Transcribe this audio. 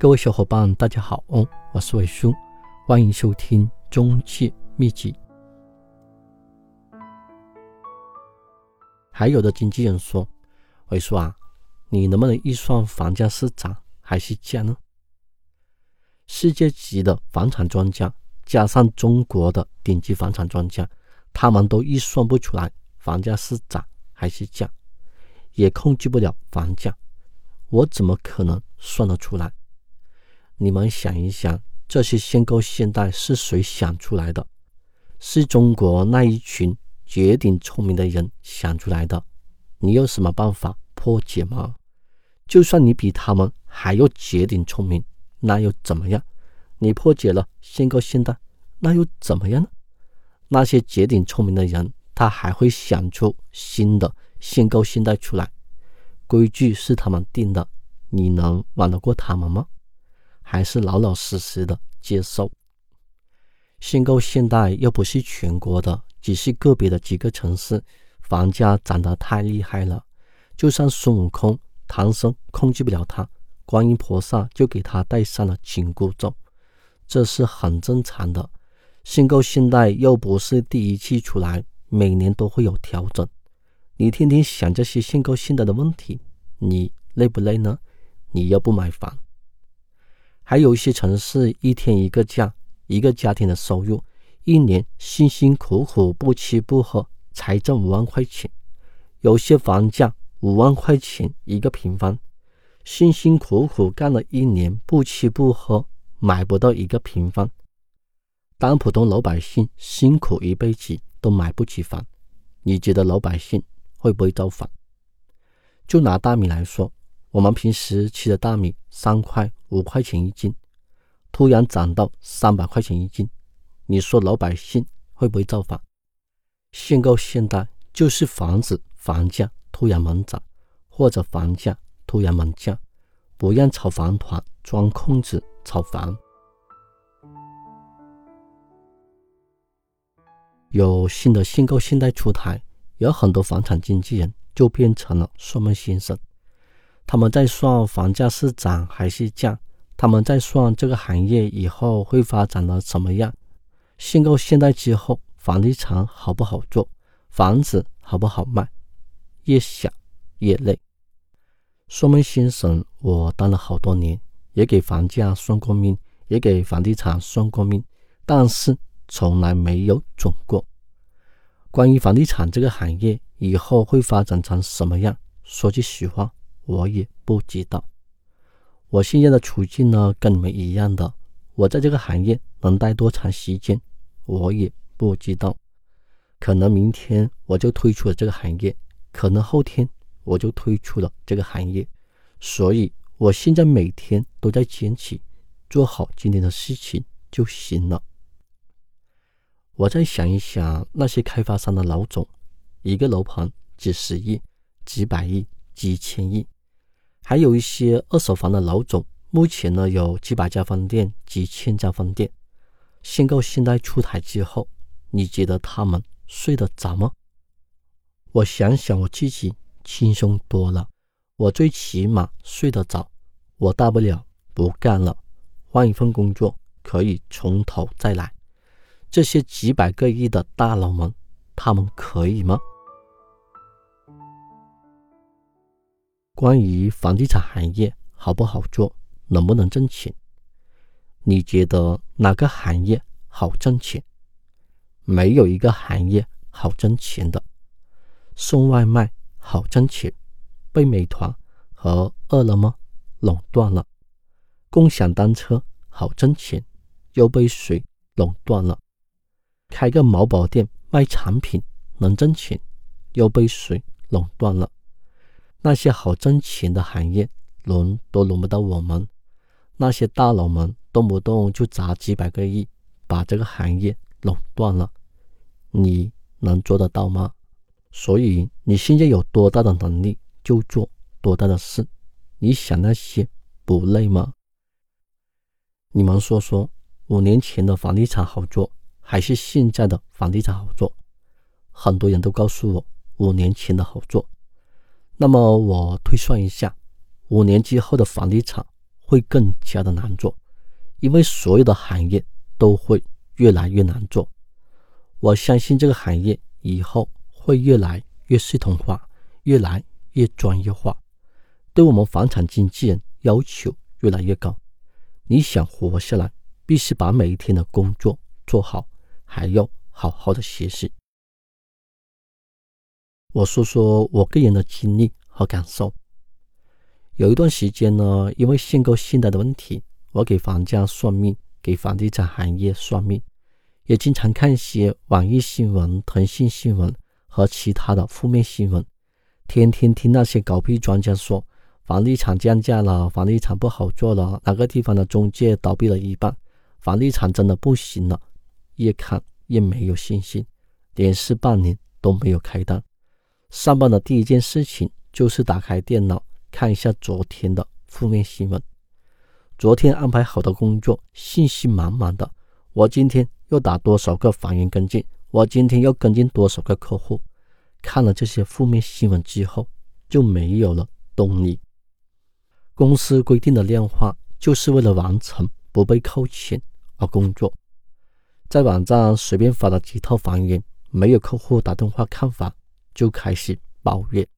各位小伙伴，大家好哦，我是伟叔，欢迎收听中介秘籍。还有的经纪人说：“伟叔啊，你能不能预算房价是涨还是降呢？”世界级的房产专家加上中国的顶级房产专家，他们都预算不出来房价是涨还是降，也控制不了房价，我怎么可能算得出来？你们想一想，这些限购限贷是谁想出来的？是中国那一群绝顶聪明的人想出来的。你有什么办法破解吗？就算你比他们还要绝顶聪明，那又怎么样？你破解了限购限贷，那又怎么样呢？那些绝顶聪明的人，他还会想出新的限购限贷出来。规矩是他们定的，你能玩得过他们吗？还是老老实实的接受。限购限贷又不是全国的，只是个别的几个城市，房价涨得太厉害了。就算孙悟空、唐僧控制不了他，观音菩萨就给他戴上了紧箍咒，这是很正常的。限购限贷又不是第一期出来，每年都会有调整。你天天想这些限购限贷的问题，你累不累呢？你又不买房。还有一些城市一天一个价，一个家庭的收入一年辛辛苦苦不吃不喝才挣五万块钱，有些房价五万块钱一个平方，辛辛苦苦干了一年不吃不喝买不到一个平方，当普通老百姓辛苦一辈子都买不起房，你觉得老百姓会不会造反？就拿大米来说。我们平时吃的大米三块五块钱一斤，突然涨到三百块钱一斤，你说老百姓会不会造反？限购限贷就是防止房价突然猛涨，或者房价突然猛降，不让炒房团钻空子炒房。有新的限购限贷出台，有很多房产经纪人就变成了算命先生。他们在算房价是涨还是降，他们在算这个行业以后会发展的怎么样。限购限贷之后，房地产好不好做，房子好不好卖，越想越累。算命先生，我当了好多年，也给房价算过命，也给房地产算过命，但是从来没有准过。关于房地产这个行业以后会发展成什么样，说句实话。我也不知道，我现在的处境呢，跟你们一样的。我在这个行业能待多长时间，我也不知道。可能明天我就退出了这个行业，可能后天我就退出了这个行业。所以，我现在每天都在坚持做好今天的事情就行了。我再想一想，那些开发商的老总，一个楼盘几十亿、几百亿、几千亿。还有一些二手房的老总，目前呢有几百家分店、几千家分店。限购限贷出台之后，你觉得他们睡得着吗？我想想我自己轻松多了，我最起码睡得着。我大不了不干了，换一份工作，可以从头再来。这些几百个亿的大佬们，他们可以吗？关于房地产行业好不好做，能不能挣钱？你觉得哪个行业好挣钱？没有一个行业好挣钱的。送外卖好挣钱，被美团和饿了么垄断了；共享单车好挣钱，又被谁垄断了？开个某宝店卖产品能挣钱，又被谁垄断了？那些好挣钱的行业，轮都轮不到我们。那些大佬们动不动就砸几百个亿，把这个行业垄断了，你能做得到吗？所以你现在有多大的能力就做多大的事。你想那些不累吗？你们说说，五年前的房地产好做，还是现在的房地产好做？很多人都告诉我，五年前的好做。那么我推算一下，五年之后的房地产会更加的难做，因为所有的行业都会越来越难做。我相信这个行业以后会越来越系统化，越来越专业化，对我们房产经纪人要求越来越高。你想活下来，必须把每一天的工作做好，还要好好的学习。我说说我个人的经历和感受。有一段时间呢，因为限购限贷的问题，我给房价算命，给房地产行业算命，也经常看一些网易新闻、腾讯新闻和其他的负面新闻，天天听那些狗屁专家说房地产降价了，房地产不好做了，哪个地方的中介倒闭了一半，房地产真的不行了。越看越没有信心，连续半年都没有开单。上班的第一件事情就是打开电脑。看一下昨天的负面新闻，昨天安排好的工作，信心满满的。我今天又打多少个房源跟进？我今天又跟进多少个客户？看了这些负面新闻之后，就没有了动力。公司规定的量化，就是为了完成不被扣钱而工作。在网站随便发了几套房源，没有客户打电话看房，就开始抱怨。